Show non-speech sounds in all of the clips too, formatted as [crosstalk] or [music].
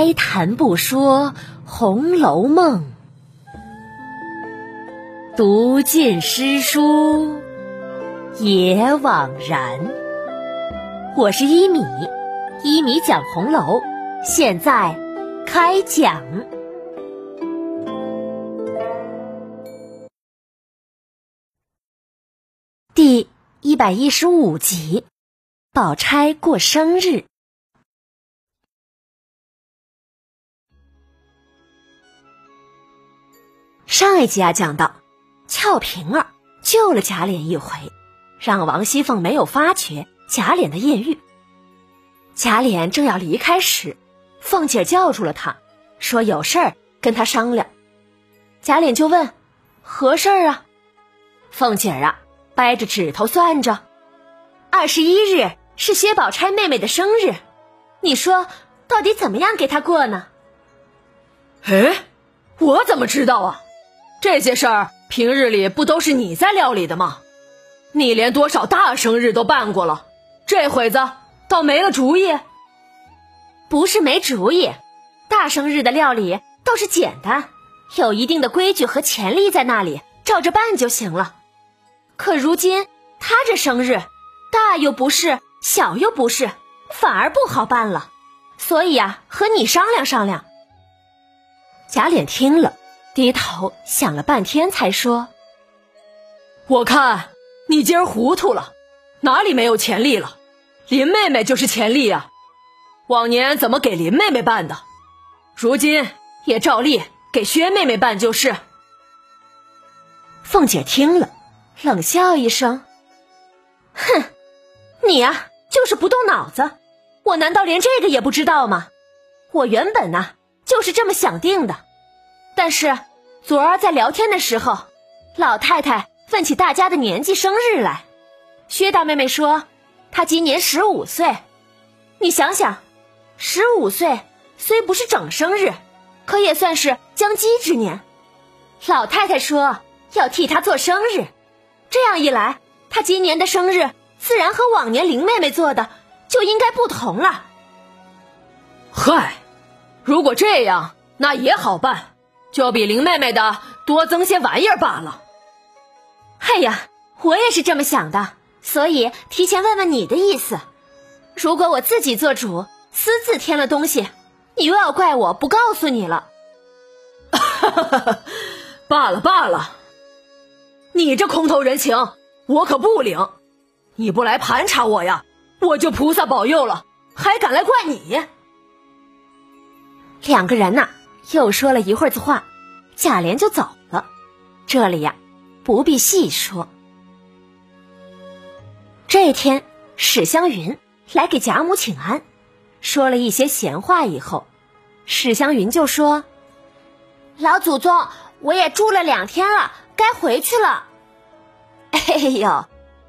开谈不说《红楼梦》，读尽诗书也枉然。我是一米，一米讲红楼，现在开讲第一百一十五集：宝钗过生日。上一集啊，讲到俏平儿救了贾琏一回，让王熙凤没有发觉贾琏的艳遇。贾琏正要离开时，凤姐叫住了他，说有事儿跟他商量。贾琏就问：“何事儿啊？”凤姐儿啊，掰着指头算着，二十一日是薛宝钗妹妹的生日，你说到底怎么样给她过呢？哎，我怎么知道啊？这些事儿平日里不都是你在料理的吗？你连多少大生日都办过了，这会子倒没了主意？不是没主意，大生日的料理倒是简单，有一定的规矩和潜力在那里，照着办就行了。可如今他这生日，大又不是，小又不是，反而不好办了。所以呀，和你商量商量。贾琏听了。低头想了半天，才说：“我看你今儿糊涂了，哪里没有钱力了？林妹妹就是钱力啊！往年怎么给林妹妹办的，如今也照例给薛妹妹办就是。”凤姐听了，冷笑一声：“哼，你呀，就是不动脑子。我难道连这个也不知道吗？我原本呢，就是这么想定的。”但是，昨儿在聊天的时候，老太太问起大家的年纪、生日来。薛大妹妹说，她今年十五岁。你想想，十五岁虽不是整生日，可也算是将笄之年。老太太说要替她做生日，这样一来，她今年的生日自然和往年林妹妹做的就应该不同了。嗨，如果这样，那也好办。就比林妹妹的多增些玩意儿罢了。哎呀，我也是这么想的，所以提前问问你的意思。如果我自己做主，私自添了东西，你又要怪我不告诉你了。[laughs] 罢了罢了，你这空头人情，我可不领。你不来盘查我呀，我就菩萨保佑了，还敢来怪你？两个人呐。又说了一会儿子话，贾琏就走了。这里呀，不必细说。这天，史湘云来给贾母请安，说了一些闲话以后，史湘云就说：“老祖宗，我也住了两天了，该回去了。[laughs] ”哎呦，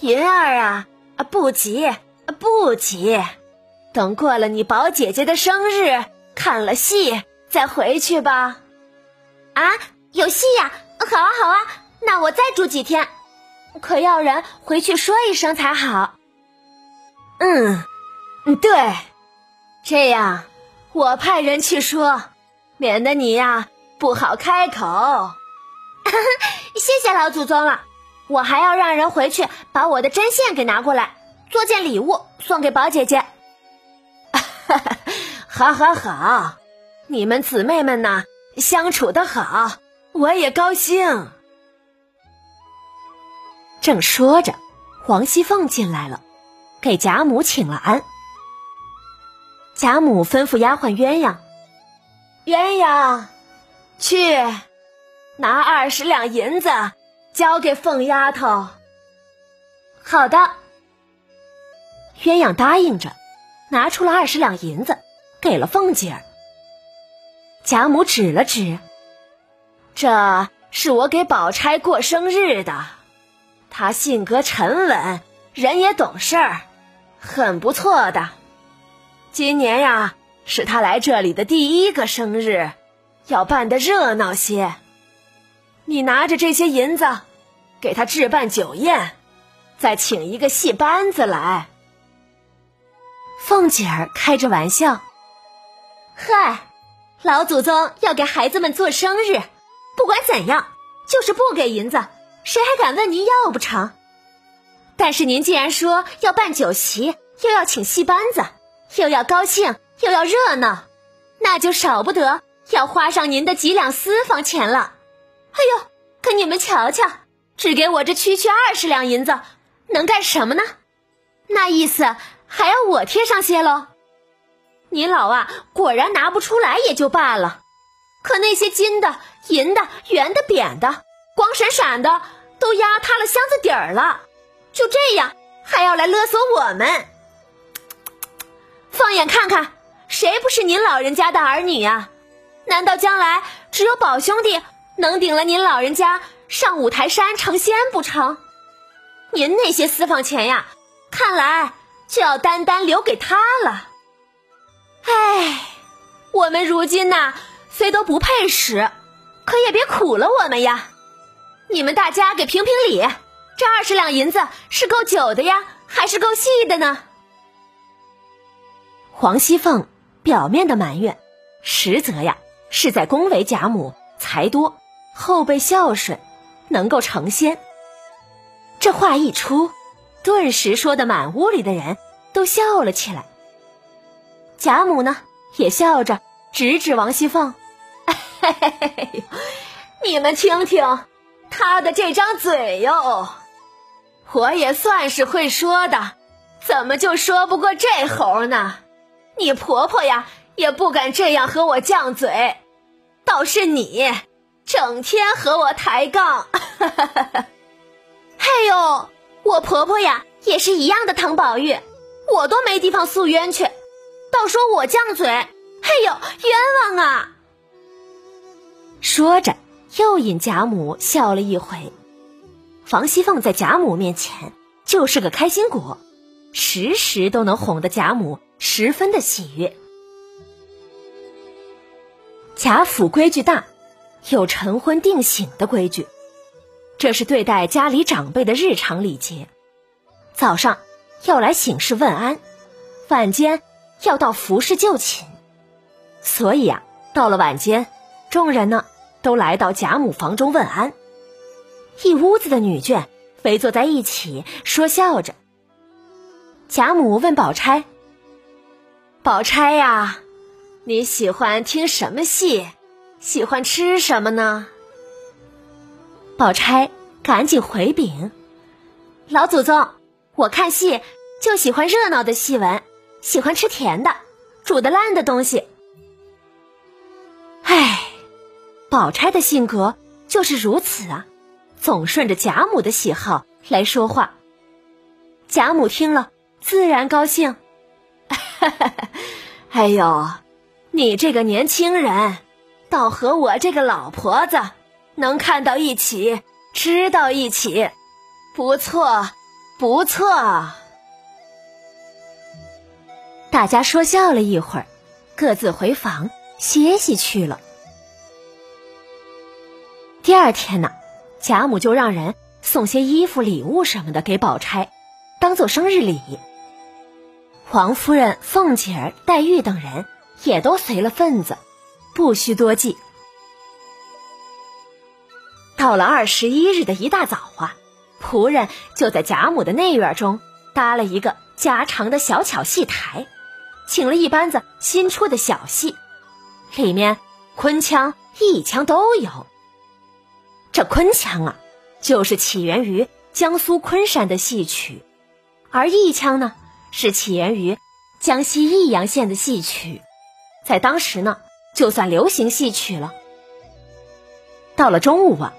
云儿啊，不急，不急，等过了你宝姐姐的生日，看了戏。再回去吧，啊，有戏呀！好啊，好啊，那我再住几天，可要人回去说一声才好。嗯，对，这样我派人去说，免得你呀不好开口。[laughs] 谢谢老祖宗了，我还要让人回去把我的针线给拿过来，做件礼物送给宝姐姐。哈 [laughs] 哈好，好，好。你们姊妹们呐，相处的好，我也高兴。正说着，王熙凤进来了，给贾母请了安。贾母吩咐丫鬟鸳鸯：“鸳鸯，去拿二十两银子交给凤丫头。”好的。鸳鸯答应着，拿出了二十两银子，给了凤姐儿。贾母指了指，这是我给宝钗过生日的。她性格沉稳，人也懂事儿，很不错的。今年呀，是她来这里的第一个生日，要办的热闹些。你拿着这些银子，给她置办酒宴，再请一个戏班子来。凤姐儿开着玩笑，嗨。老祖宗要给孩子们做生日，不管怎样，就是不给银子，谁还敢问您要不成？但是您既然说要办酒席，又要请戏班子，又要高兴，又要热闹，那就少不得要花上您的几两私房钱了。哎呦，可你们瞧瞧，只给我这区区二十两银子，能干什么呢？那意思还要我贴上些喽？您老啊，果然拿不出来也就罢了，可那些金的、银的、圆的、扁的、光闪闪的，都压塌了箱子底儿了。就这样，还要来勒索我们？放眼看看，谁不是您老人家的儿女啊？难道将来只有宝兄弟能顶了您老人家上五台山成仙不成？您那些私房钱呀，看来就要单单留给他了。唉，我们如今呐，虽都不配使，可也别苦了我们呀！你们大家给评评理，这二十两银子是够酒的呀，还是够细的呢？黄熙凤表面的埋怨，实则呀是在恭维贾母才多，后辈孝顺，能够成仙。这话一出，顿时说的满屋里的人都笑了起来。贾母呢，也笑着指指王熙凤：“嘿嘿嘿你们听听，她的这张嘴哟，我也算是会说的，怎么就说不过这猴呢？你婆婆呀，也不敢这样和我犟嘴，倒是你，整天和我抬杠。[laughs] 嘿呦，我婆婆呀，也是一样的疼宝玉，我都没地方诉冤去。”倒说我犟嘴，嘿呦，冤枉啊！说着，又引贾母笑了一回。王熙凤在贾母面前就是个开心果，时时都能哄得贾母十分的喜悦。贾府规矩大，有晨昏定省的规矩，这是对待家里长辈的日常礼节。早上要来醒事问安，晚间。要到服侍就寝，所以啊，到了晚间，众人呢都来到贾母房中问安。一屋子的女眷围坐在一起说笑着。贾母问宝钗：“宝钗呀，你喜欢听什么戏？喜欢吃什么呢？”宝钗赶紧回禀：“老祖宗，我看戏就喜欢热闹的戏文。”喜欢吃甜的，煮的烂的东西。唉，宝钗的性格就是如此啊，总顺着贾母的喜好来说话。贾母听了自然高兴。[laughs] 哎呦，你这个年轻人，倒和我这个老婆子能看到一起，知道一起，不错，不错。大家说笑了一会儿，各自回房歇息去了。第二天呢，贾母就让人送些衣服、礼物什么的给宝钗，当做生日礼。王夫人、凤姐儿、黛玉等人也都随了份子，不需多记。到了二十一日的一大早啊，仆人就在贾母的内院中搭了一个加长的小巧戏台。请了一班子新出的小戏，里面昆腔、弋腔都有。这昆腔啊，就是起源于江苏昆山的戏曲，而弋腔呢，是起源于江西弋阳县的戏曲，在当时呢，就算流行戏曲了。到了中午啊，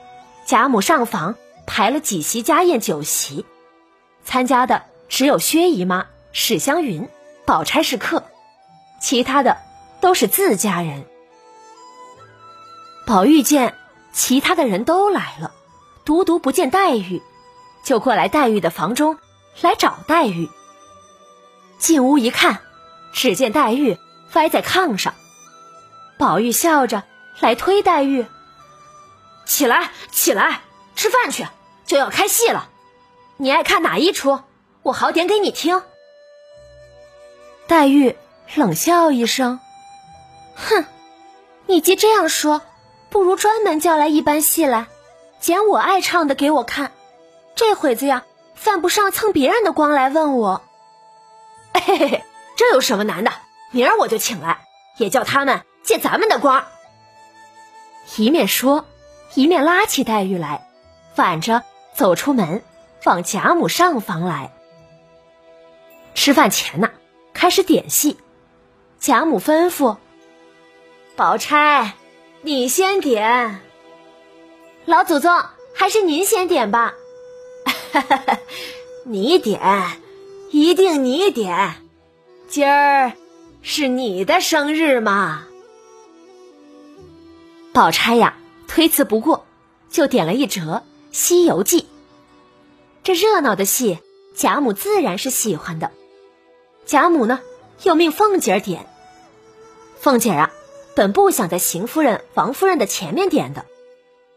贾母上房排了几席家宴酒席，参加的只有薛姨妈、史湘云。宝钗是客，其他的都是自家人。宝玉见其他的人都来了，独独不见黛玉，就过来黛玉的房中来找黛玉。进屋一看，只见黛玉歪在炕上。宝玉笑着来推黛玉：“起来，起来，吃饭去，就要开戏了。你爱看哪一出？我好点给你听。”黛玉冷笑一声：“哼，你既这样说，不如专门叫来一班戏来，捡我爱唱的给我看。这会子呀，犯不上蹭别人的光来问我。嘿嘿嘿，这有什么难的？明儿我就请来，也叫他们借咱们的光。一面说，一面拉起黛玉来，反着走出门，往贾母上房来。吃饭前呢，开始点戏。贾母吩咐：“宝钗，你先点。老祖宗，还是您先点吧。[laughs] 你点，一定你点。今儿是你的生日嘛。”宝钗呀，推辞不过，就点了一折《西游记》。这热闹的戏，贾母自然是喜欢的。贾母呢，又命凤姐儿点。凤姐儿啊，本不想在邢夫人、王夫人的前面点的，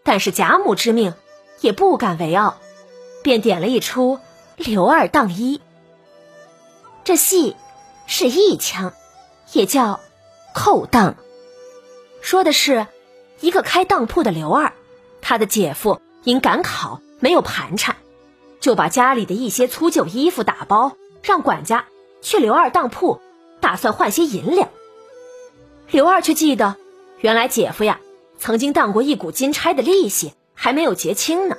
但是贾母之命，也不敢违拗，便点了一出《刘二当一》。这戏是一腔，也叫扣当，说的是一个开当铺的刘二，他的姐夫因赶考没有盘缠，就把家里的一些粗旧衣服打包，让管家。去刘二当铺，打算换些银两。刘二却记得，原来姐夫呀曾经当过一股金钗的利息，还没有结清呢，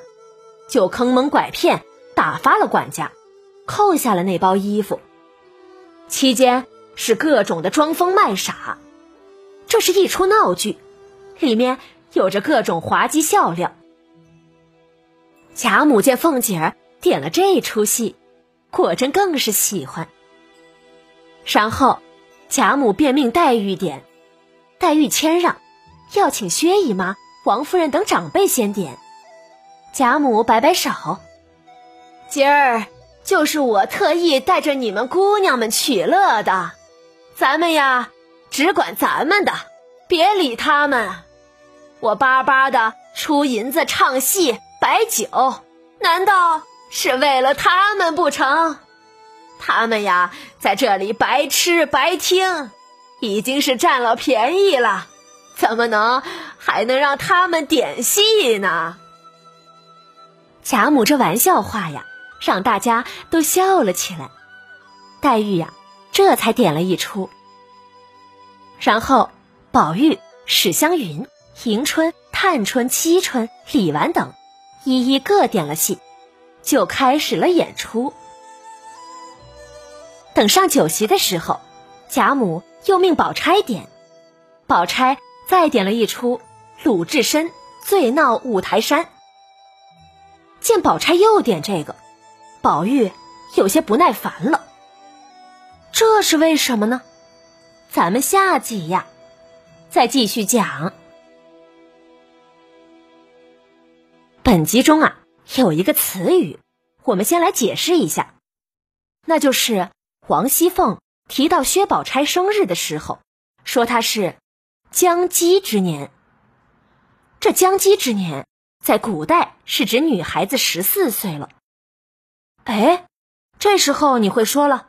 就坑蒙拐骗打发了管家，扣下了那包衣服。期间是各种的装疯卖傻，这是一出闹剧，里面有着各种滑稽笑料。贾母见凤姐儿点了这出戏，果真更是喜欢。然后，贾母便命黛玉点，黛玉谦让，要请薛姨妈、王夫人等长辈先点。贾母摆摆手：“今儿就是我特意带着你们姑娘们取乐的，咱们呀只管咱们的，别理他们。我巴巴的出银子唱戏摆酒，难道是为了他们不成？”他们呀，在这里白吃白听，已经是占了便宜了，怎么能还能让他们点戏呢？贾母这玩笑话呀，让大家都笑了起来。黛玉呀，这才点了一出。然后，宝玉、史湘云、迎春、探春、惜春、李纨等，一一各点了戏，就开始了演出。等上酒席的时候，贾母又命宝钗点，宝钗再点了一出鲁智深醉闹五台山。见宝钗又点这个，宝玉有些不耐烦了。这是为什么呢？咱们下集呀，再继续讲。本集中啊，有一个词语，我们先来解释一下，那就是。王熙凤提到薛宝钗生日的时候，说她是将笄之年。这将笄之年，在古代是指女孩子十四岁了。哎，这时候你会说了，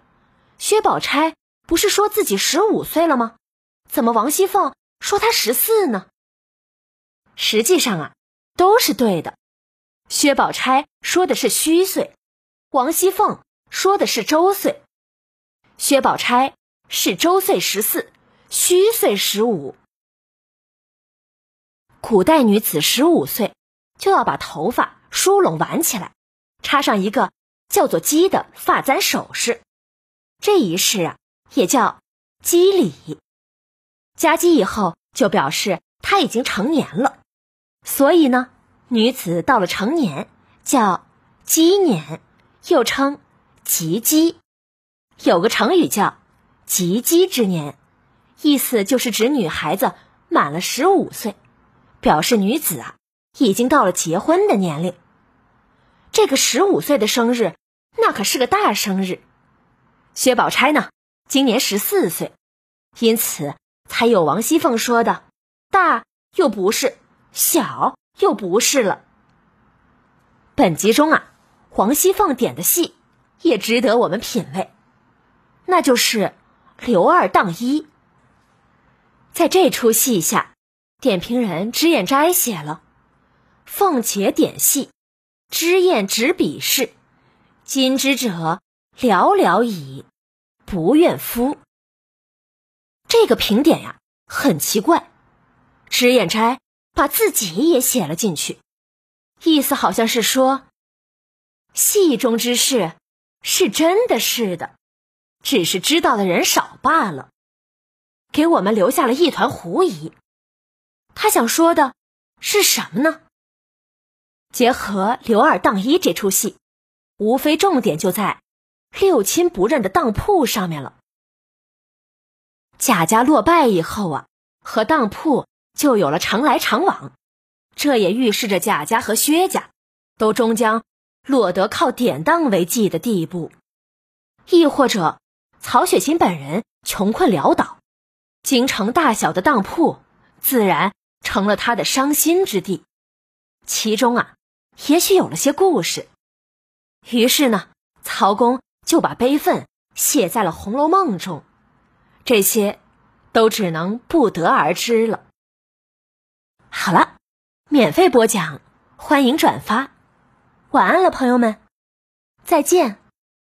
薛宝钗不是说自己十五岁了吗？怎么王熙凤说她十四呢？实际上啊，都是对的。薛宝钗说的是虚岁，王熙凤说的是周岁。薛宝钗是周岁十四，虚岁十五。古代女子十五岁就要把头发梳拢挽起来，插上一个叫做鸡的发簪首饰，这一式啊也叫笄礼。加笄以后就表示她已经成年了，所以呢，女子到了成年叫鸡年，又称及笄。有个成语叫“及笄之年”，意思就是指女孩子满了十五岁，表示女子啊已经到了结婚的年龄。这个十五岁的生日，那可是个大生日。薛宝钗呢，今年十四岁，因此才有王熙凤说的“大又不是，小又不是了”。本集中啊，王熙凤点的戏也值得我们品味。那就是刘二当一，在这出戏下，点评人脂砚斋写了：“凤姐点戏，脂砚执笔试，今之者寥寥矣，不愿夫。”这个评点呀，很奇怪。脂砚斋把自己也写了进去，意思好像是说，戏中之事是真的是的，只是知道的人少罢了，给我们留下了一团狐疑。他想说的是什么呢？结合刘二当一这出戏，无非重点就在六亲不认的当铺上面了。贾家落败以后啊，和当铺就有了常来常往，这也预示着贾家和薛家都终将落得靠典当为继的地步，亦或者曹雪芹本人穷困潦倒，京城大小的当铺自然。成了他的伤心之地，其中啊，也许有了些故事。于是呢，曹公就把悲愤写在了《红楼梦》中，这些都只能不得而知了。好了，免费播讲，欢迎转发，晚安了，朋友们，再见。